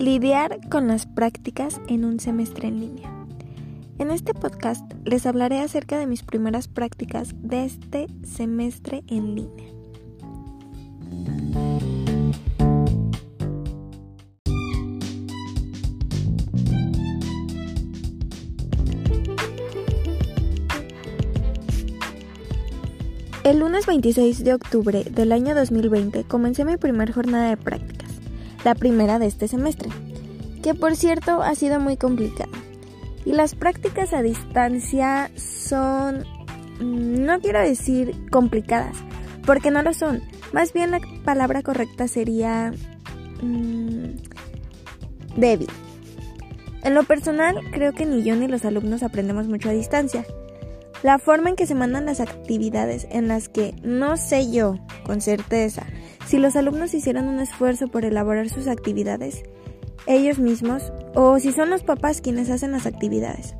Lidiar con las prácticas en un semestre en línea. En este podcast les hablaré acerca de mis primeras prácticas de este semestre en línea. El lunes 26 de octubre del año 2020 comencé mi primera jornada de prácticas, la primera de este semestre, que por cierto ha sido muy complicada. Y las prácticas a distancia son, no quiero decir complicadas, porque no lo son. Más bien la palabra correcta sería mmm, débil. En lo personal, creo que ni yo ni los alumnos aprendemos mucho a distancia. La forma en que se mandan las actividades en las que no sé yo con certeza si los alumnos hicieron un esfuerzo por elaborar sus actividades ellos mismos o si son los papás quienes hacen las actividades.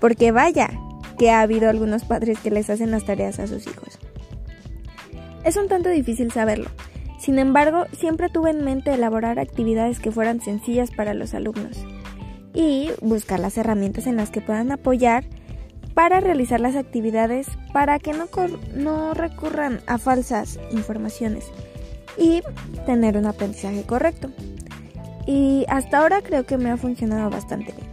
Porque vaya que ha habido algunos padres que les hacen las tareas a sus hijos. Es un tanto difícil saberlo. Sin embargo, siempre tuve en mente elaborar actividades que fueran sencillas para los alumnos y buscar las herramientas en las que puedan apoyar para realizar las actividades para que no, no recurran a falsas informaciones y tener un aprendizaje correcto. Y hasta ahora creo que me ha funcionado bastante bien.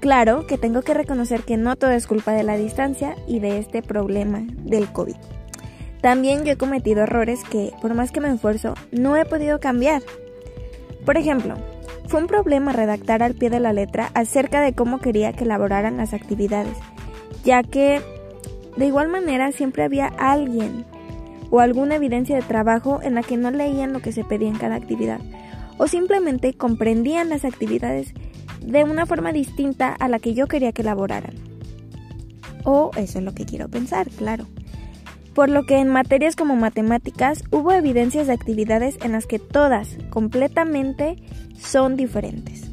Claro que tengo que reconocer que no todo es culpa de la distancia y de este problema del COVID. También yo he cometido errores que, por más que me esfuerzo, no he podido cambiar. Por ejemplo, fue un problema redactar al pie de la letra acerca de cómo quería que elaboraran las actividades, ya que de igual manera siempre había alguien o alguna evidencia de trabajo en la que no leían lo que se pedía en cada actividad, o simplemente comprendían las actividades de una forma distinta a la que yo quería que elaboraran. O eso es lo que quiero pensar, claro por lo que en materias como matemáticas hubo evidencias de actividades en las que todas completamente son diferentes.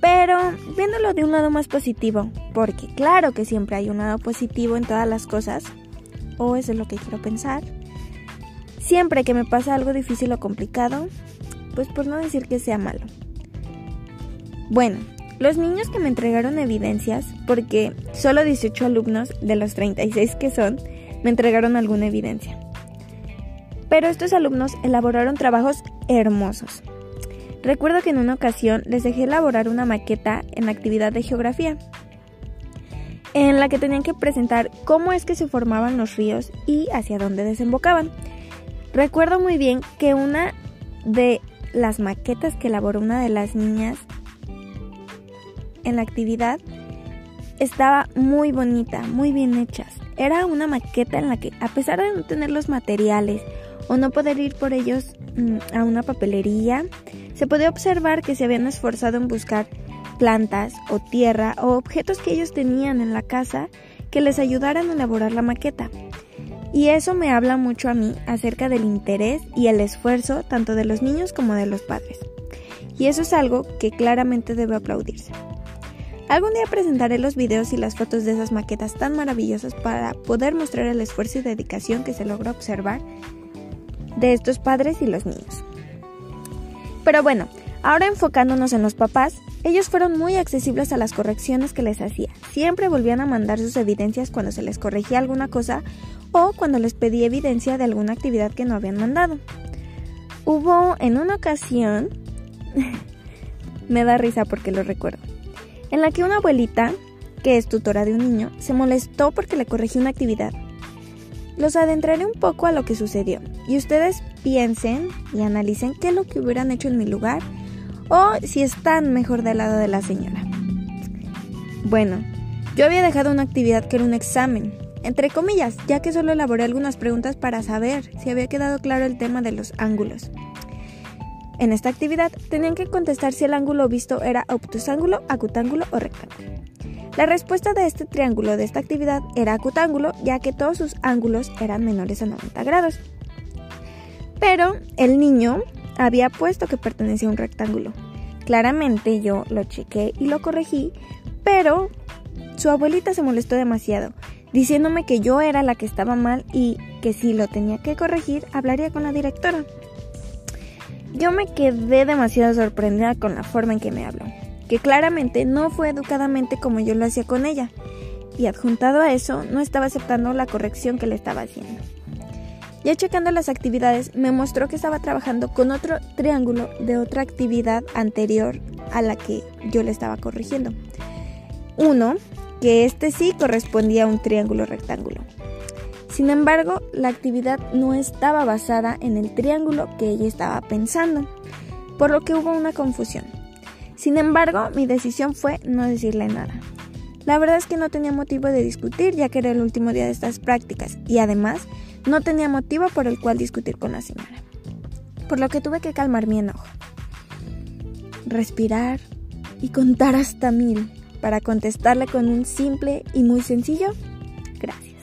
Pero viéndolo de un lado más positivo, porque claro que siempre hay un lado positivo en todas las cosas, o eso es lo que quiero pensar, siempre que me pasa algo difícil o complicado, pues por no decir que sea malo. Bueno, los niños que me entregaron evidencias, porque solo 18 alumnos de los 36 que son, me entregaron alguna evidencia. Pero estos alumnos elaboraron trabajos hermosos. Recuerdo que en una ocasión les dejé elaborar una maqueta en la actividad de geografía, en la que tenían que presentar cómo es que se formaban los ríos y hacia dónde desembocaban. Recuerdo muy bien que una de las maquetas que elaboró una de las niñas en la actividad estaba muy bonita, muy bien hechas. Era una maqueta en la que, a pesar de no tener los materiales o no poder ir por ellos mm, a una papelería, se podía observar que se habían esforzado en buscar plantas o tierra o objetos que ellos tenían en la casa que les ayudaran a elaborar la maqueta. Y eso me habla mucho a mí acerca del interés y el esfuerzo tanto de los niños como de los padres. Y eso es algo que claramente debe aplaudirse. Algún día presentaré los videos y las fotos de esas maquetas tan maravillosas para poder mostrar el esfuerzo y dedicación que se logra observar de estos padres y los niños. Pero bueno, ahora enfocándonos en los papás, ellos fueron muy accesibles a las correcciones que les hacía. Siempre volvían a mandar sus evidencias cuando se les corregía alguna cosa o cuando les pedí evidencia de alguna actividad que no habían mandado. Hubo en una ocasión, me da risa porque lo recuerdo, en la que una abuelita, que es tutora de un niño, se molestó porque le corregí una actividad. Los adentraré un poco a lo que sucedió y ustedes piensen y analicen qué es lo que hubieran hecho en mi lugar o si están mejor del lado de la señora. Bueno, yo había dejado una actividad que era un examen, entre comillas, ya que solo elaboré algunas preguntas para saber si había quedado claro el tema de los ángulos. En esta actividad tenían que contestar si el ángulo visto era obtusángulo, acutángulo o rectángulo. La respuesta de este triángulo de esta actividad era acutángulo, ya que todos sus ángulos eran menores a 90 grados. Pero el niño había puesto que pertenecía a un rectángulo. Claramente yo lo chequé y lo corregí, pero su abuelita se molestó demasiado, diciéndome que yo era la que estaba mal y que si lo tenía que corregir hablaría con la directora. Yo me quedé demasiado sorprendida con la forma en que me habló, que claramente no fue educadamente como yo lo hacía con ella, y adjuntado a eso no estaba aceptando la corrección que le estaba haciendo. Ya checando las actividades, me mostró que estaba trabajando con otro triángulo de otra actividad anterior a la que yo le estaba corrigiendo. Uno, que este sí correspondía a un triángulo rectángulo. Sin embargo, la actividad no estaba basada en el triángulo que ella estaba pensando, por lo que hubo una confusión. Sin embargo, mi decisión fue no decirle nada. La verdad es que no tenía motivo de discutir ya que era el último día de estas prácticas y además no tenía motivo por el cual discutir con la señora. Por lo que tuve que calmar mi enojo. Respirar y contar hasta mil para contestarle con un simple y muy sencillo gracias.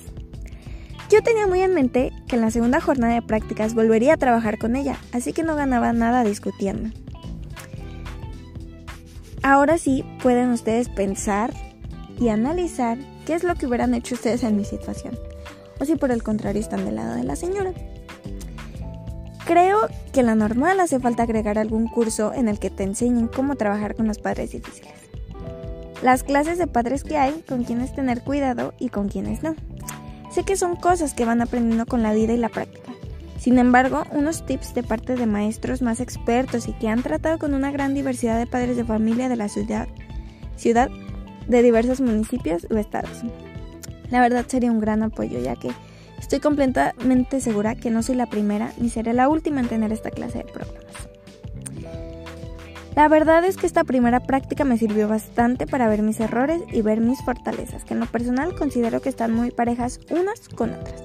Yo tenía muy en mente que en la segunda jornada de prácticas volvería a trabajar con ella, así que no ganaba nada discutiendo. Ahora sí pueden ustedes pensar y analizar qué es lo que hubieran hecho ustedes en mi situación, o si por el contrario están del lado de la señora. Creo que la normal hace falta agregar algún curso en el que te enseñen cómo trabajar con los padres difíciles. Las clases de padres que hay, con quienes tener cuidado y con quienes no. Sé que son cosas que van aprendiendo con la vida y la práctica. Sin embargo, unos tips de parte de maestros más expertos y que han tratado con una gran diversidad de padres de familia de la ciudad, ciudad de diversos municipios o estados. La verdad sería un gran apoyo ya que estoy completamente segura que no soy la primera ni seré la última en tener esta clase de programas. La verdad es que esta primera práctica me sirvió bastante para ver mis errores y ver mis fortalezas, que en lo personal considero que están muy parejas unas con otras.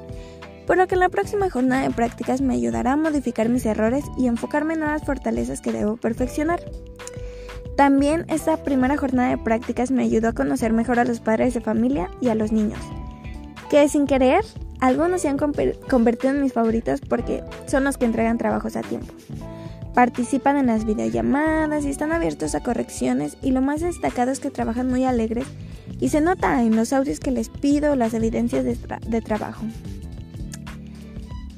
Por lo que en la próxima jornada de prácticas me ayudará a modificar mis errores y enfocarme en nuevas fortalezas que debo perfeccionar. También esta primera jornada de prácticas me ayudó a conocer mejor a los padres de familia y a los niños, que sin querer algunos se han convertido en mis favoritos porque son los que entregan trabajos a tiempo. Participan en las videollamadas y están abiertos a correcciones y lo más destacado es que trabajan muy alegres y se nota en los audios que les pido las evidencias de, de trabajo.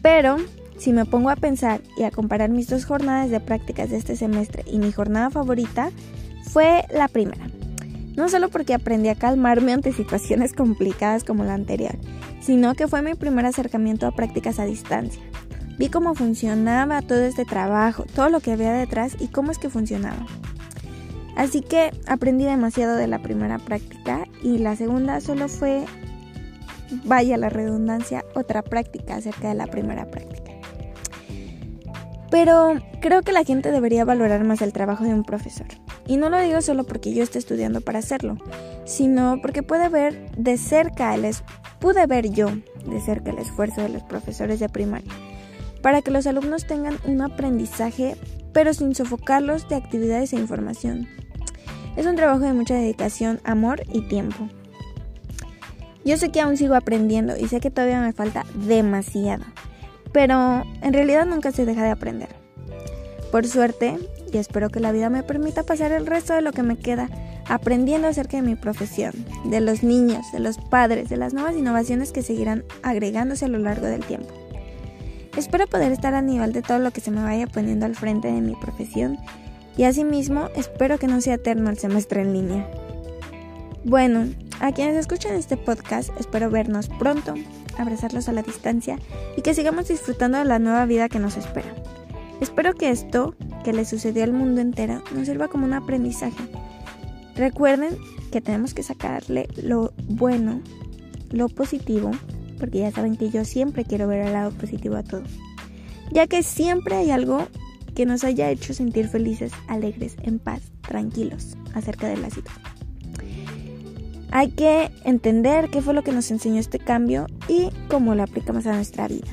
Pero si me pongo a pensar y a comparar mis dos jornadas de prácticas de este semestre y mi jornada favorita, fue la primera. No solo porque aprendí a calmarme ante situaciones complicadas como la anterior, sino que fue mi primer acercamiento a prácticas a distancia. Vi cómo funcionaba todo este trabajo, todo lo que había detrás y cómo es que funcionaba. Así que aprendí demasiado de la primera práctica y la segunda solo fue, vaya la redundancia, otra práctica acerca de la primera práctica. Pero creo que la gente debería valorar más el trabajo de un profesor. Y no lo digo solo porque yo esté estudiando para hacerlo, sino porque puede ver de cerca el pude ver yo de cerca el esfuerzo de los profesores de primaria para que los alumnos tengan un aprendizaje pero sin sofocarlos de actividades e información. Es un trabajo de mucha dedicación, amor y tiempo. Yo sé que aún sigo aprendiendo y sé que todavía me falta demasiado pero en realidad nunca se deja de aprender. Por suerte, y espero que la vida me permita pasar el resto de lo que me queda aprendiendo acerca de mi profesión, de los niños, de los padres, de las nuevas innovaciones que seguirán agregándose a lo largo del tiempo. Espero poder estar a nivel de todo lo que se me vaya poniendo al frente de mi profesión y asimismo espero que no sea eterno el semestre en línea. Bueno, a quienes escuchan este podcast espero vernos pronto abrazarlos a la distancia y que sigamos disfrutando de la nueva vida que nos espera. Espero que esto, que le sucedió al mundo entero, nos sirva como un aprendizaje. Recuerden que tenemos que sacarle lo bueno, lo positivo, porque ya saben que yo siempre quiero ver el lado positivo a todo, ya que siempre hay algo que nos haya hecho sentir felices, alegres, en paz, tranquilos acerca de la situación. Hay que entender qué fue lo que nos enseñó este cambio y cómo lo aplicamos a nuestra vida.